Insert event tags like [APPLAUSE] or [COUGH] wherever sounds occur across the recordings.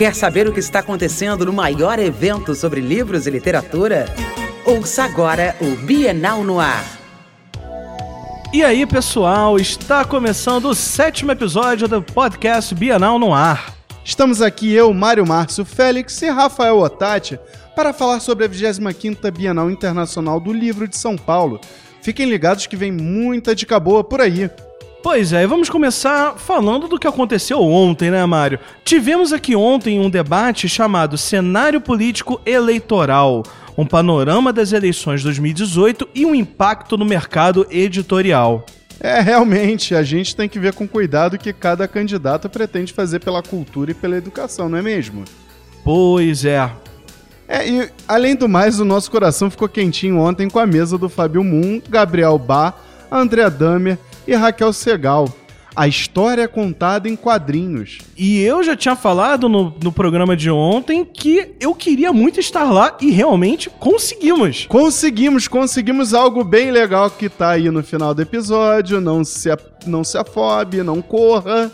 Quer saber o que está acontecendo no maior evento sobre livros e literatura? Ouça agora o Bienal no Ar. E aí, pessoal, está começando o sétimo episódio do podcast Bienal no Ar. Estamos aqui eu, Mário Márcio Félix e Rafael Otati para falar sobre a 25ª Bienal Internacional do Livro de São Paulo. Fiquem ligados que vem muita dica boa por aí. Pois é, e vamos começar falando do que aconteceu ontem, né, Mário? Tivemos aqui ontem um debate chamado Cenário Político Eleitoral, um panorama das eleições 2018 e um impacto no mercado editorial. É, realmente, a gente tem que ver com cuidado o que cada candidato pretende fazer pela cultura e pela educação, não é mesmo? Pois é. É, e além do mais, o nosso coração ficou quentinho ontem com a mesa do Fábio Moon, Gabriel Bá, André Damer e Raquel Segal. A história é contada em quadrinhos. E eu já tinha falado no, no programa de ontem que eu queria muito estar lá e realmente conseguimos. Conseguimos, conseguimos algo bem legal que tá aí no final do episódio. Não se, não se afobe, não corra.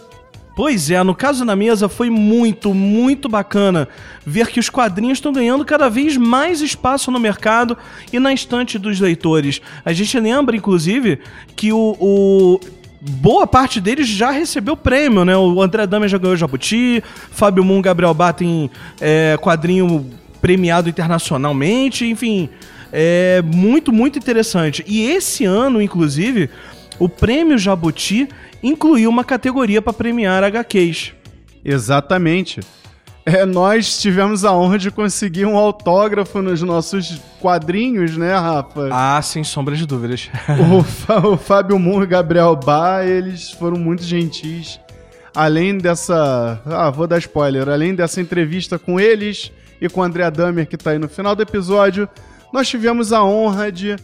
Pois é, no caso na mesa foi muito, muito bacana ver que os quadrinhos estão ganhando cada vez mais espaço no mercado e na estante dos leitores. A gente lembra, inclusive, que o, o boa parte deles já recebeu prêmio, né? O André Dama já ganhou Jabuti, Fábio Moon, Gabriel Batem é, quadrinho premiado internacionalmente, enfim, é muito, muito interessante. E esse ano, inclusive, o prêmio Jabuti incluiu uma categoria para premiar HQs. Exatamente. É, nós tivemos a honra de conseguir um autógrafo nos nossos quadrinhos, né, Rafa? Ah, sem sombra de dúvidas. [LAUGHS] o, o Fábio Moore e Gabriel Bá, eles foram muito gentis. Além dessa. Ah, vou dar spoiler. Além dessa entrevista com eles e com o André Damer, que está aí no final do episódio, nós tivemos a honra de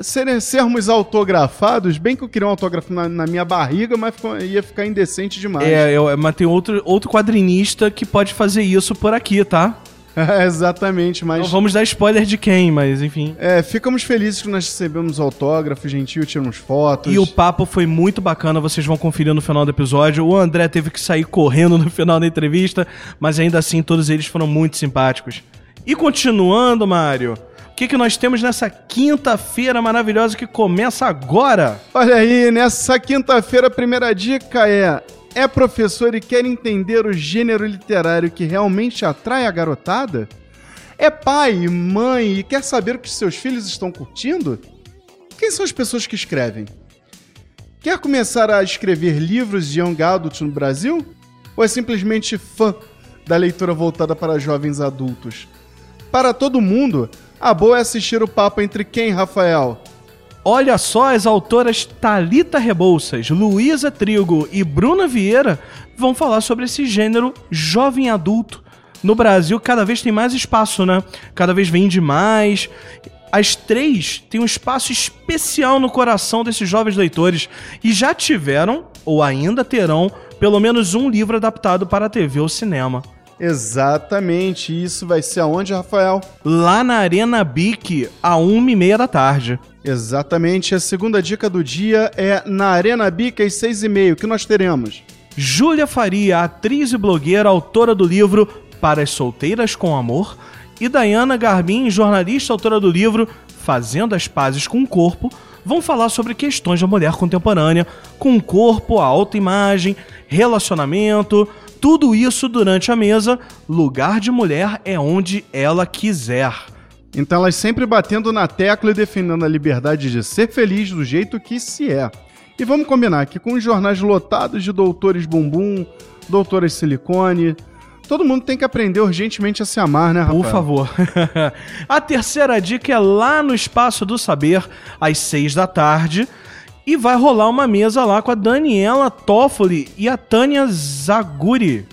ser, sermos autografados, bem que eu queria um autógrafo na, na minha barriga, mas ia ficar indecente demais. É, eu, mas tem outro, outro quadrinista que pode fazer isso por aqui, tá? [LAUGHS] É, exatamente, mas. Não vamos dar spoiler de quem, mas enfim. É, ficamos felizes que nós recebemos autógrafo, gentil, tiramos fotos. E o papo foi muito bacana, vocês vão conferir no final do episódio. O André teve que sair correndo no final da entrevista, mas ainda assim todos eles foram muito simpáticos. E continuando, Mário, que, que nós temos nessa quinta-feira maravilhosa que começa agora? Olha aí, nessa quinta-feira a primeira dica é: é professor e quer entender o gênero literário que realmente atrai a garotada? É pai, mãe e quer saber o que seus filhos estão curtindo? Quem são as pessoas que escrevem? Quer começar a escrever livros de young adult no Brasil? Ou é simplesmente fã da leitura voltada para jovens adultos? Para todo mundo, a boa é assistir o papo entre quem, Rafael? Olha só, as autoras Talita Rebouças, Luísa Trigo e Bruna Vieira vão falar sobre esse gênero jovem adulto. No Brasil, cada vez tem mais espaço, né? Cada vez vende mais. As três têm um espaço especial no coração desses jovens leitores e já tiveram, ou ainda terão, pelo menos um livro adaptado para a TV ou cinema. Exatamente. Isso vai ser aonde, Rafael? Lá na Arena Bic, a 1h30 da tarde. Exatamente. A segunda dica do dia é na Arena Bic, às 6h30. O que nós teremos? Júlia Faria, atriz e blogueira, autora do livro Para as Solteiras com Amor, e Dayana Garbin, jornalista autora do livro Fazendo as Pazes com o Corpo, vão falar sobre questões da mulher contemporânea, com o corpo, a autoimagem, relacionamento, tudo isso durante a mesa, lugar de mulher é onde ela quiser. Então elas sempre batendo na tecla e defendendo a liberdade de ser feliz do jeito que se é. E vamos combinar que com os jornais lotados de doutores bumbum, doutoras silicone, todo mundo tem que aprender urgentemente a se amar, né, Rafael? Por favor. [LAUGHS] a terceira dica é lá no Espaço do Saber, às seis da tarde e vai rolar uma mesa lá com a Daniela Toffoli e a Tânia Zaguri.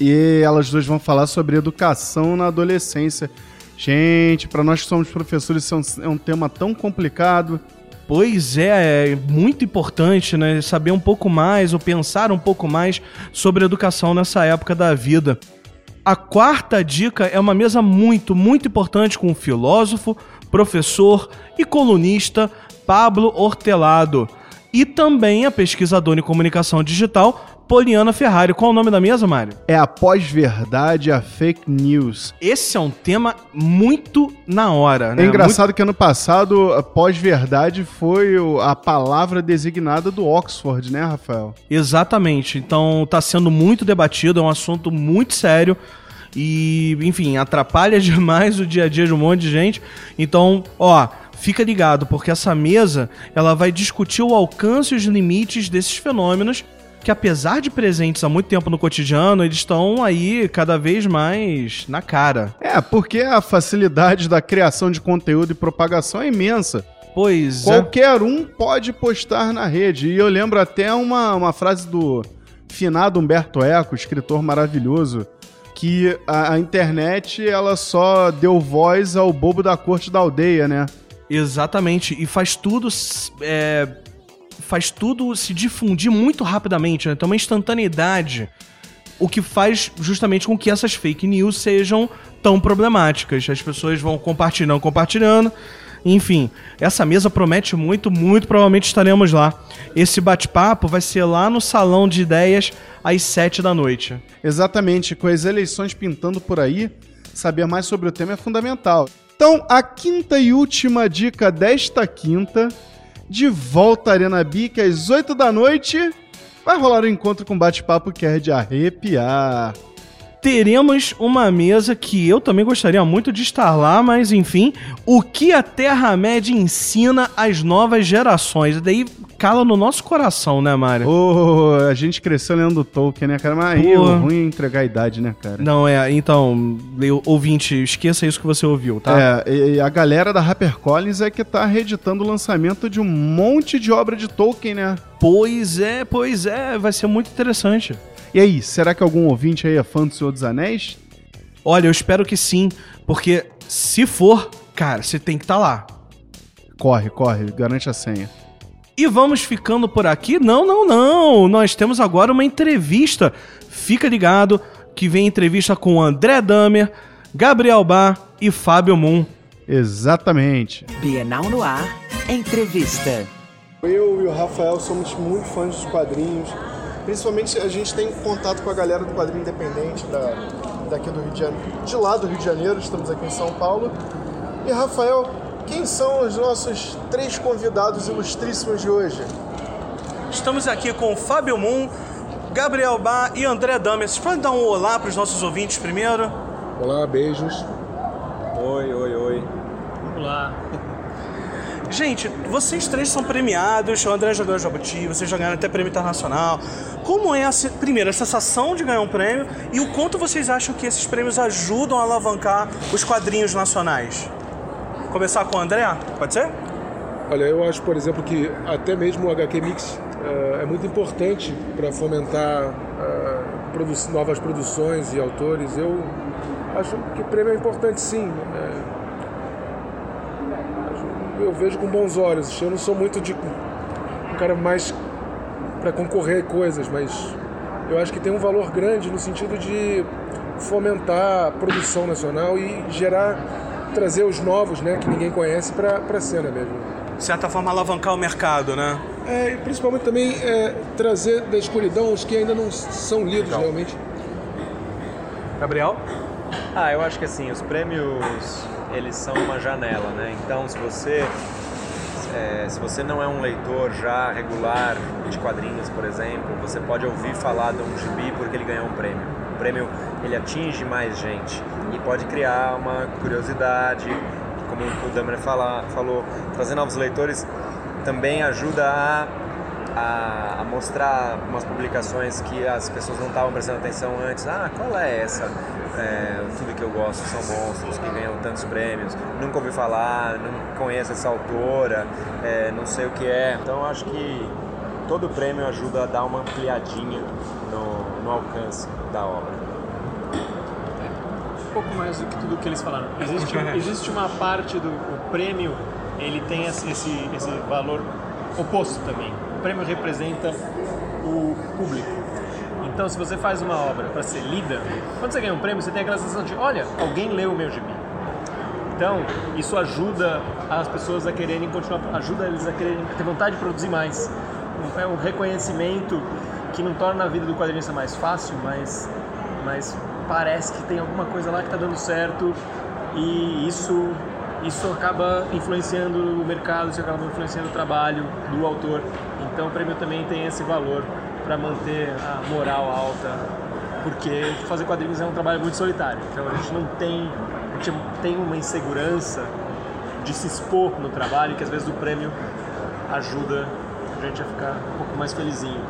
E elas duas vão falar sobre educação na adolescência. Gente, para nós que somos professores, isso é um, é um tema tão complicado. Pois é, é muito importante, né? Saber um pouco mais ou pensar um pouco mais sobre educação nessa época da vida. A quarta dica é uma mesa muito, muito importante com um filósofo, professor e colunista Pablo Hortelado. E também a pesquisadora em comunicação digital Poliana Ferrari. Qual é o nome da mesa, Mário? É a pós-verdade, a fake news. Esse é um tema muito na hora, né? É engraçado que ano passado, a pós-verdade foi a palavra designada do Oxford, né, Rafael? Exatamente. Então tá sendo muito debatido, é um assunto muito sério. E, enfim, atrapalha [LAUGHS] demais o dia a dia de um monte de gente. Então, ó, fica ligado, porque essa mesa ela vai discutir o alcance e os limites desses fenômenos que, apesar de presentes há muito tempo no cotidiano, eles estão aí cada vez mais na cara. É, porque a facilidade da criação de conteúdo e propagação é imensa. Pois é. Qualquer um pode postar na rede. E eu lembro até uma, uma frase do finado Humberto Eco, escritor maravilhoso, que a, a internet ela só deu voz ao bobo da corte da aldeia, né? Exatamente, e faz tudo é, faz tudo se difundir muito rapidamente, né? Tem uma instantaneidade, o que faz justamente com que essas fake news sejam tão problemáticas. As pessoas vão compartilhando, compartilhando. Enfim, essa mesa promete muito, muito provavelmente estaremos lá. Esse bate-papo vai ser lá no Salão de Ideias às 7 da noite. Exatamente, com as eleições pintando por aí, saber mais sobre o tema é fundamental. Então, a quinta e última dica desta quinta, de volta à Arena Bic às 8 da noite, vai rolar um encontro com bate-papo que é de arrepiar. Teremos uma mesa que eu também gostaria muito de estar lá, mas enfim, o que a Terra-média ensina às novas gerações. Daí cala no nosso coração, né, Mário? Ô, a gente cresceu lendo Tolkien, né, cara? Mas aí o ruim é entregar a idade, né, cara? Não, é, então, ouvinte, esqueça isso que você ouviu, tá? É, e a galera da HarperCollins é que tá reeditando o lançamento de um monte de obra de Tolkien, né? Pois é, pois é, vai ser muito interessante. E aí, será que algum ouvinte aí é fã do Senhor dos Anéis? Olha, eu espero que sim, porque se for, cara, você tem que estar lá. Corre, corre, garante a senha. E vamos ficando por aqui? Não, não, não. Nós temos agora uma entrevista. Fica ligado que vem entrevista com André Damer, Gabriel Bar e Fábio Moon. Exatamente. Bienal no ar, entrevista. Eu e o Rafael somos muito fãs dos quadrinhos. Principalmente a gente tem contato com a galera do quadrinho independente da, daqui do Rio de Janeiro. De lá do Rio de Janeiro, estamos aqui em São Paulo. E Rafael, quem são os nossos três convidados ilustríssimos de hoje? Estamos aqui com Fábio Moon, Gabriel Bar e André Damer. Vocês podem dar um olá para os nossos ouvintes primeiro? Olá, beijos. Oi, oi, oi. Olá. Gente, vocês três são premiados, o André já ganhou Jabuti, vocês já ganharam até prêmio internacional. Como é, a, primeiro, a sensação de ganhar um prêmio e o quanto vocês acham que esses prêmios ajudam a alavancar os quadrinhos nacionais? Começar com o André? Pode ser? Olha, eu acho, por exemplo, que até mesmo o HQ Mix eh, é muito importante para fomentar eh, produ- novas produções e autores. Eu acho que o prêmio é importante, sim. Acho- eu vejo com bons olhos. Eu não sou muito de um cara mais para concorrer coisas, mas eu acho que tem um valor grande no sentido de fomentar a produção nacional e gerar, trazer os novos, né, que ninguém conhece para a cena mesmo. De certa forma, alavancar o mercado, né? É, e principalmente também é, trazer da escuridão os que ainda não são lidos realmente. Gabriel? Ah, eu acho que assim, os prêmios, eles são uma janela, né? Então, se você é, se você não é um leitor já regular de quadrinhos, por exemplo, você pode ouvir falar de um gibi porque ele ganhou um prêmio. O prêmio, ele atinge mais gente e pode criar uma curiosidade, como o Damer falou, trazer novos leitores também ajuda a a, a mostrar umas publicações que as pessoas não estavam prestando atenção antes. Ah, qual é essa? É, tudo que eu gosto são monstros que ganham tantos prêmios. Nunca ouvi falar, não conheço essa autora, é, não sei o que é. Então acho que todo prêmio ajuda a dar uma ampliadinha no, no alcance da obra. um pouco mais do que tudo que eles falaram. Existe, [LAUGHS] existe uma parte do o prêmio, ele tem esse, esse valor oposto também. Prêmio representa o público. Então, se você faz uma obra para ser lida, quando você ganha um prêmio, você tem aquela sensação de, olha, alguém leu o meu gibi. Então, isso ajuda as pessoas a quererem continuar, ajuda eles a quererem ter vontade de produzir mais. É um reconhecimento que não torna a vida do quadrinista mais fácil, mas, mas parece que tem alguma coisa lá que está dando certo e isso isso acaba influenciando o mercado, isso acaba influenciando o trabalho do autor. Então o prêmio também tem esse valor para manter a moral alta, porque fazer quadrinhos é um trabalho muito solitário. Então a gente não tem, a gente tem uma insegurança de se expor no trabalho que às vezes o prêmio ajuda a gente a ficar um pouco mais felizinho.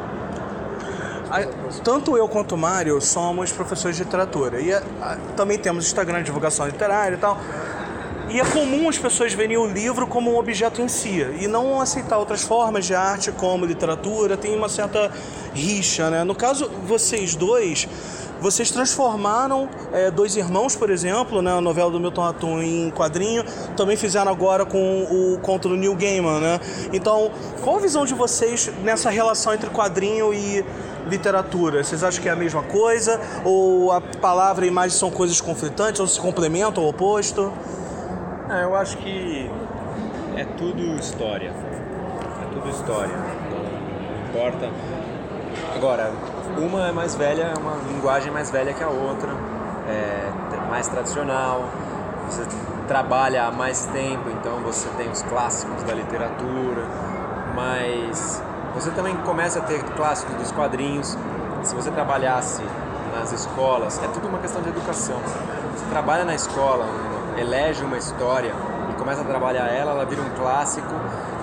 Tanto eu quanto o Mário somos professores de literatura. E a, a, também temos Instagram de divulgação literária e tal. E é comum as pessoas verem o livro como um objeto em si e não aceitar outras formas de arte como literatura, tem uma certa rixa, né? No caso, vocês dois, vocês transformaram é, Dois Irmãos, por exemplo, né, a novela do Milton Ratum em quadrinho, também fizeram agora com o conto do Neil Gaiman, né? Então, qual a visão de vocês nessa relação entre quadrinho e literatura? Vocês acham que é a mesma coisa? Ou a palavra e a imagem são coisas conflitantes, ou se complementam, ou oposto? Ah, eu acho que é tudo história. É tudo história. Não importa. Agora, uma é mais velha, é uma linguagem mais velha que a outra, é mais tradicional. Você trabalha há mais tempo, então você tem os clássicos da literatura, mas você também começa a ter clássicos dos quadrinhos. Se você trabalhasse nas escolas, é tudo uma questão de educação. Você trabalha na escola, elege uma história e começa a trabalhar ela, ela vira um clássico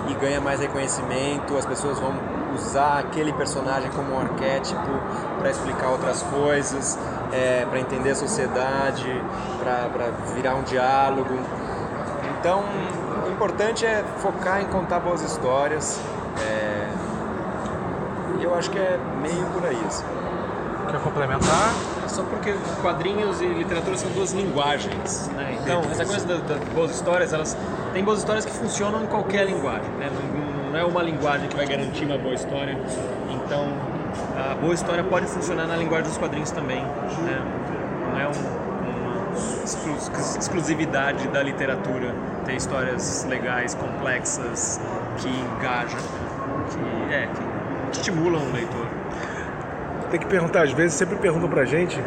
e ganha mais reconhecimento, as pessoas vão usar aquele personagem como um arquétipo para explicar outras coisas, é, para entender a sociedade, para virar um diálogo. Então, o importante é focar em contar boas histórias. É, eu acho que é meio por aí. Assim. Quer complementar? Só porque quadrinhos e literatura são duas linguagens, né? Então, essa coisa das da boas histórias, elas tem boas histórias que funcionam em qualquer linguagem, né? Não, não, é uma linguagem que vai garantir uma boa história. Então, a boa história pode funcionar na linguagem dos quadrinhos também, né? Não é um, uma exclusividade da literatura ter histórias legais, complexas, que engajam, que, é, que estimulam o leitor tem que perguntar às vezes, sempre perguntam pra gente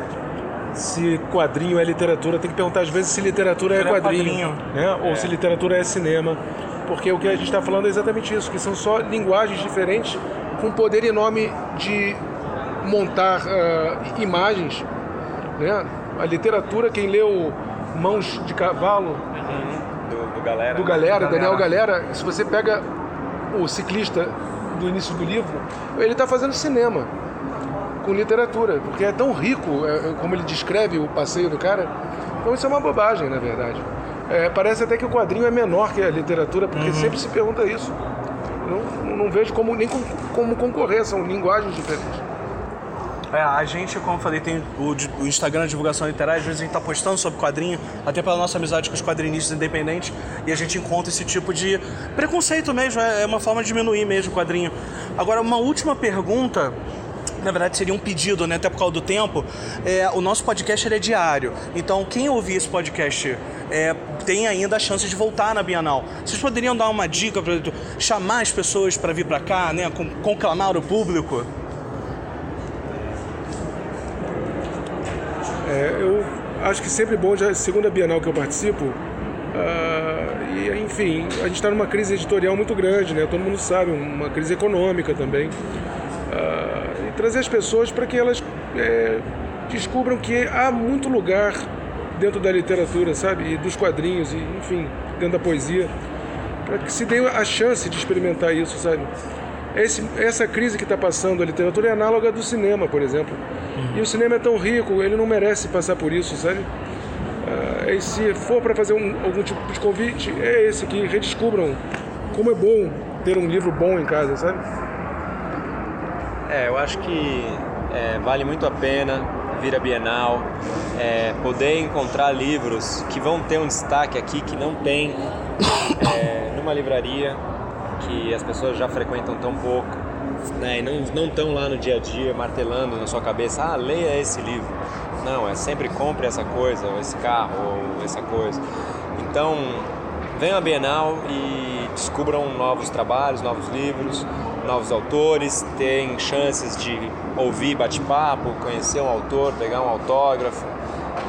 se quadrinho é literatura, tem que perguntar às vezes se literatura é quadrinho, né? Ou é. se literatura é cinema. Porque o que a gente está falando é exatamente isso, que são só linguagens diferentes com poder enorme de montar uh, imagens. Né? A literatura, quem leu Mãos de Cavalo, uhum. do, do, Galera, do Galera, Daniel Galera, se você pega o ciclista do início do livro, ele está fazendo cinema com literatura, porque é tão rico é, é, como ele descreve o passeio do cara. Então isso é uma bobagem, na verdade. É, parece até que o quadrinho é menor que a literatura, porque uhum. sempre se pergunta isso. Não, não vejo como, nem como, como concorrer, são linguagens diferentes. É, a gente, como eu falei, tem o, o, Instagram de divulgação literária, às vezes a gente está postando sobre quadrinho, até pela nossa amizade com os quadrinistas independentes, e a gente encontra esse tipo de preconceito mesmo, é, é uma forma de diminuir mesmo o quadrinho. Agora, uma última pergunta na verdade seria um pedido, né? Até por causa do tempo. É, o nosso podcast é diário. Então, quem ouvir esse podcast é, tem ainda a chance de voltar na Bienal. Vocês poderiam dar uma dica para chamar as pessoas para vir para cá, né? Conclamar o público? É, eu acho que sempre bom, já é a segunda Bienal que eu participo, uh, e enfim, a gente está numa crise editorial muito grande, né? Todo mundo sabe, uma crise econômica também. Uh, trazer as pessoas para que elas é, descubram que há muito lugar dentro da literatura, sabe? E dos quadrinhos, e, enfim, dentro da poesia, para que se dê a chance de experimentar isso, sabe? Esse, essa crise que está passando a literatura é análoga do cinema, por exemplo. Uhum. E o cinema é tão rico, ele não merece passar por isso, sabe? Ah, e se for para fazer um, algum tipo de convite, é esse que redescubram como é bom ter um livro bom em casa, sabe? É, eu acho que é, vale muito a pena vir a Bienal, é, poder encontrar livros que vão ter um destaque aqui que não tem é, numa livraria, que as pessoas já frequentam tão pouco, né, e não estão lá no dia a dia martelando na sua cabeça, ah, leia esse livro. Não, é sempre compre essa coisa, ou esse carro, ou essa coisa. Então, venham à Bienal e descubram novos trabalhos, novos livros, novos autores, tem chances de ouvir bate-papo, conhecer um autor, pegar um autógrafo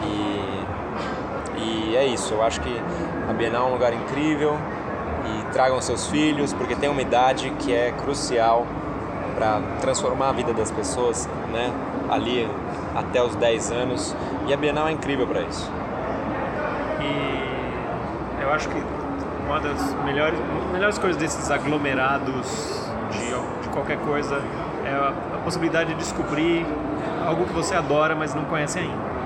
e, e é isso. Eu acho que a Bienal é um lugar incrível e tragam seus filhos porque tem uma idade que é crucial para transformar a vida das pessoas, né? Ali até os 10 anos e a Bienal é incrível para isso. E eu acho que uma das melhores, melhores coisas desses aglomerados de, de qualquer coisa é a, a possibilidade de descobrir algo que você adora, mas não conhece ainda.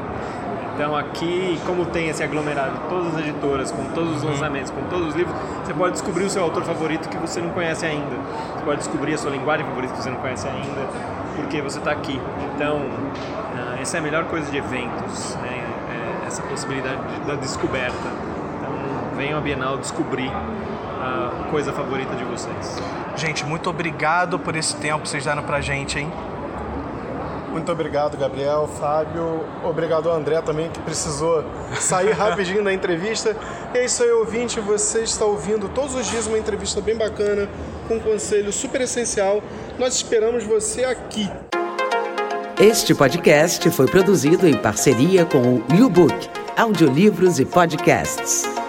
Então aqui, como tem esse aglomerado, todas as editoras, com todos os lançamentos, com todos os livros, você pode descobrir o seu autor favorito que você não conhece ainda. Você pode descobrir a sua linguagem favorita que você não conhece ainda, porque você está aqui. Então, uh, essa é a melhor coisa de eventos, né? É essa possibilidade da descoberta. Então, venham à Bienal descobrir a coisa favorita de vocês. Gente, muito obrigado por esse tempo que vocês deram pra gente, hein? Muito obrigado, Gabriel, Fábio. Obrigado ao André também, que precisou sair rapidinho da entrevista. E é isso aí, ouvinte. Você está ouvindo todos os dias uma entrevista bem bacana, com um conselho super essencial. Nós esperamos você aqui. Este podcast foi produzido em parceria com o YouBook, audiolivros e podcasts.